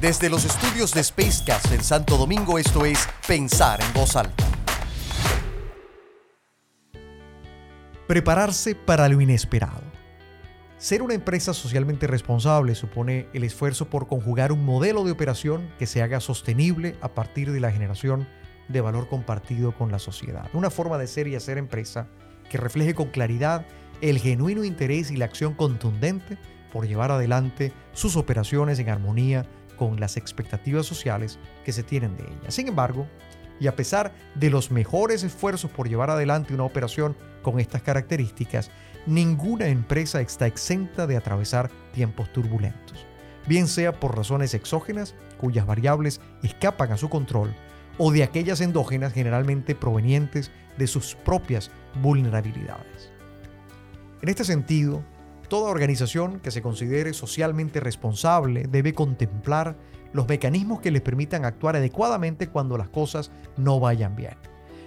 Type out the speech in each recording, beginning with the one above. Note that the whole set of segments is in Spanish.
Desde los estudios de Spacecast en Santo Domingo, esto es Pensar en Voz Alta. Prepararse para lo inesperado. Ser una empresa socialmente responsable supone el esfuerzo por conjugar un modelo de operación que se haga sostenible a partir de la generación de valor compartido con la sociedad. Una forma de ser y hacer empresa que refleje con claridad el genuino interés y la acción contundente por llevar adelante sus operaciones en armonía con las expectativas sociales que se tienen de ella. Sin embargo, y a pesar de los mejores esfuerzos por llevar adelante una operación con estas características, ninguna empresa está exenta de atravesar tiempos turbulentos, bien sea por razones exógenas, cuyas variables escapan a su control, o de aquellas endógenas generalmente provenientes de sus propias vulnerabilidades. En este sentido, Toda organización que se considere socialmente responsable debe contemplar los mecanismos que les permitan actuar adecuadamente cuando las cosas no vayan bien,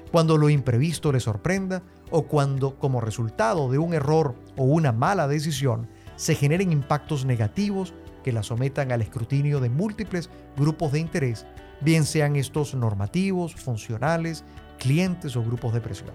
cuando lo imprevisto les sorprenda o cuando, como resultado de un error o una mala decisión, se generen impactos negativos que la sometan al escrutinio de múltiples grupos de interés, bien sean estos normativos, funcionales, clientes o grupos de presión.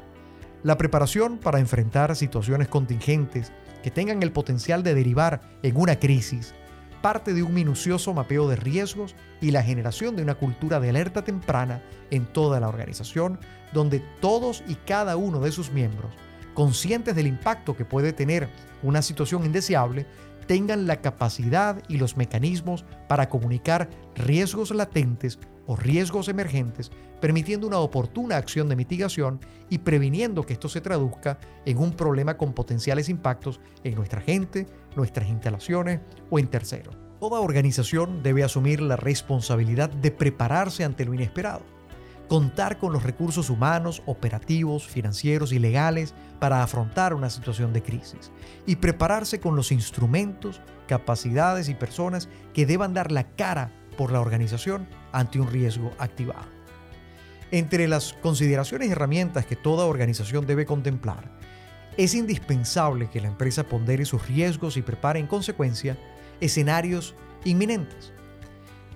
La preparación para enfrentar situaciones contingentes que tengan el potencial de derivar en una crisis. Parte de un minucioso mapeo de riesgos y la generación de una cultura de alerta temprana en toda la organización, donde todos y cada uno de sus miembros, conscientes del impacto que puede tener una situación indeseable, tengan la capacidad y los mecanismos para comunicar riesgos latentes o riesgos emergentes, permitiendo una oportuna acción de mitigación y previniendo que esto se traduzca en un problema con potenciales impactos en nuestra gente, nuestras instalaciones o en terceros. Toda organización debe asumir la responsabilidad de prepararse ante lo inesperado, contar con los recursos humanos, operativos, financieros y legales para afrontar una situación de crisis y prepararse con los instrumentos, capacidades y personas que deban dar la cara por la organización ante un riesgo activado. Entre las consideraciones y herramientas que toda organización debe contemplar, es indispensable que la empresa pondere sus riesgos y prepare en consecuencia escenarios inminentes.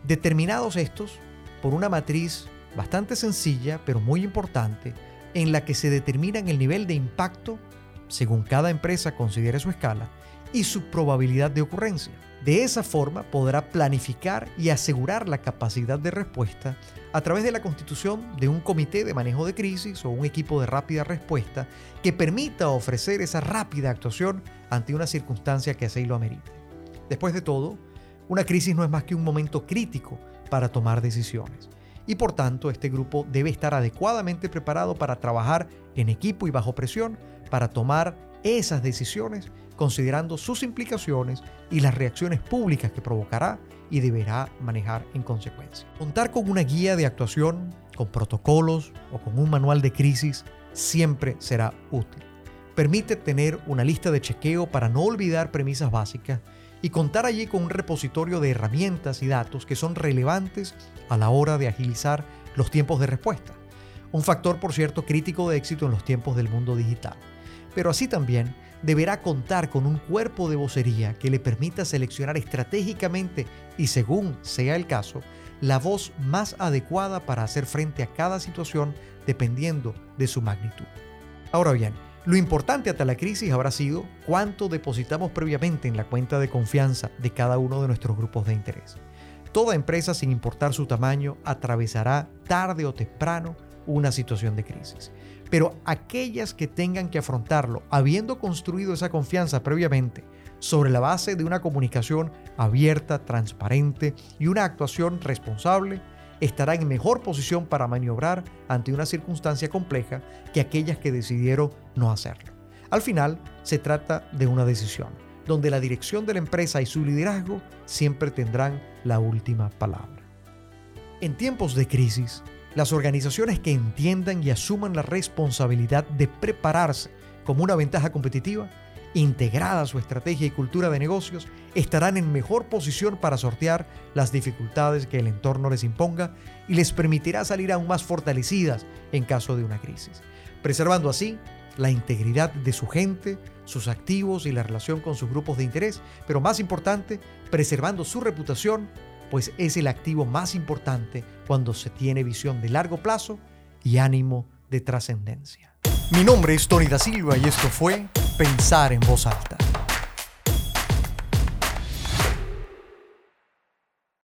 Determinados estos por una matriz bastante sencilla pero muy importante en la que se determinan el nivel de impacto según cada empresa considere su escala y su probabilidad de ocurrencia. De esa forma podrá planificar y asegurar la capacidad de respuesta a través de la constitución de un comité de manejo de crisis o un equipo de rápida respuesta que permita ofrecer esa rápida actuación ante una circunstancia que así lo amerite. Después de todo, una crisis no es más que un momento crítico para tomar decisiones y por tanto este grupo debe estar adecuadamente preparado para trabajar en equipo y bajo presión para tomar esas decisiones considerando sus implicaciones y las reacciones públicas que provocará y deberá manejar en consecuencia. Contar con una guía de actuación, con protocolos o con un manual de crisis siempre será útil. Permite tener una lista de chequeo para no olvidar premisas básicas y contar allí con un repositorio de herramientas y datos que son relevantes a la hora de agilizar los tiempos de respuesta. Un factor, por cierto, crítico de éxito en los tiempos del mundo digital. Pero así también deberá contar con un cuerpo de vocería que le permita seleccionar estratégicamente y según sea el caso, la voz más adecuada para hacer frente a cada situación dependiendo de su magnitud. Ahora bien, lo importante hasta la crisis habrá sido cuánto depositamos previamente en la cuenta de confianza de cada uno de nuestros grupos de interés. Toda empresa, sin importar su tamaño, atravesará tarde o temprano una situación de crisis pero aquellas que tengan que afrontarlo habiendo construido esa confianza previamente sobre la base de una comunicación abierta, transparente y una actuación responsable, estarán en mejor posición para maniobrar ante una circunstancia compleja que aquellas que decidieron no hacerlo. Al final, se trata de una decisión, donde la dirección de la empresa y su liderazgo siempre tendrán la última palabra. En tiempos de crisis, las organizaciones que entiendan y asuman la responsabilidad de prepararse como una ventaja competitiva, integrada a su estrategia y cultura de negocios, estarán en mejor posición para sortear las dificultades que el entorno les imponga y les permitirá salir aún más fortalecidas en caso de una crisis, preservando así la integridad de su gente, sus activos y la relación con sus grupos de interés, pero más importante, preservando su reputación pues es el activo más importante cuando se tiene visión de largo plazo y ánimo de trascendencia. Mi nombre es Tony da Silva y esto fue Pensar en voz alta.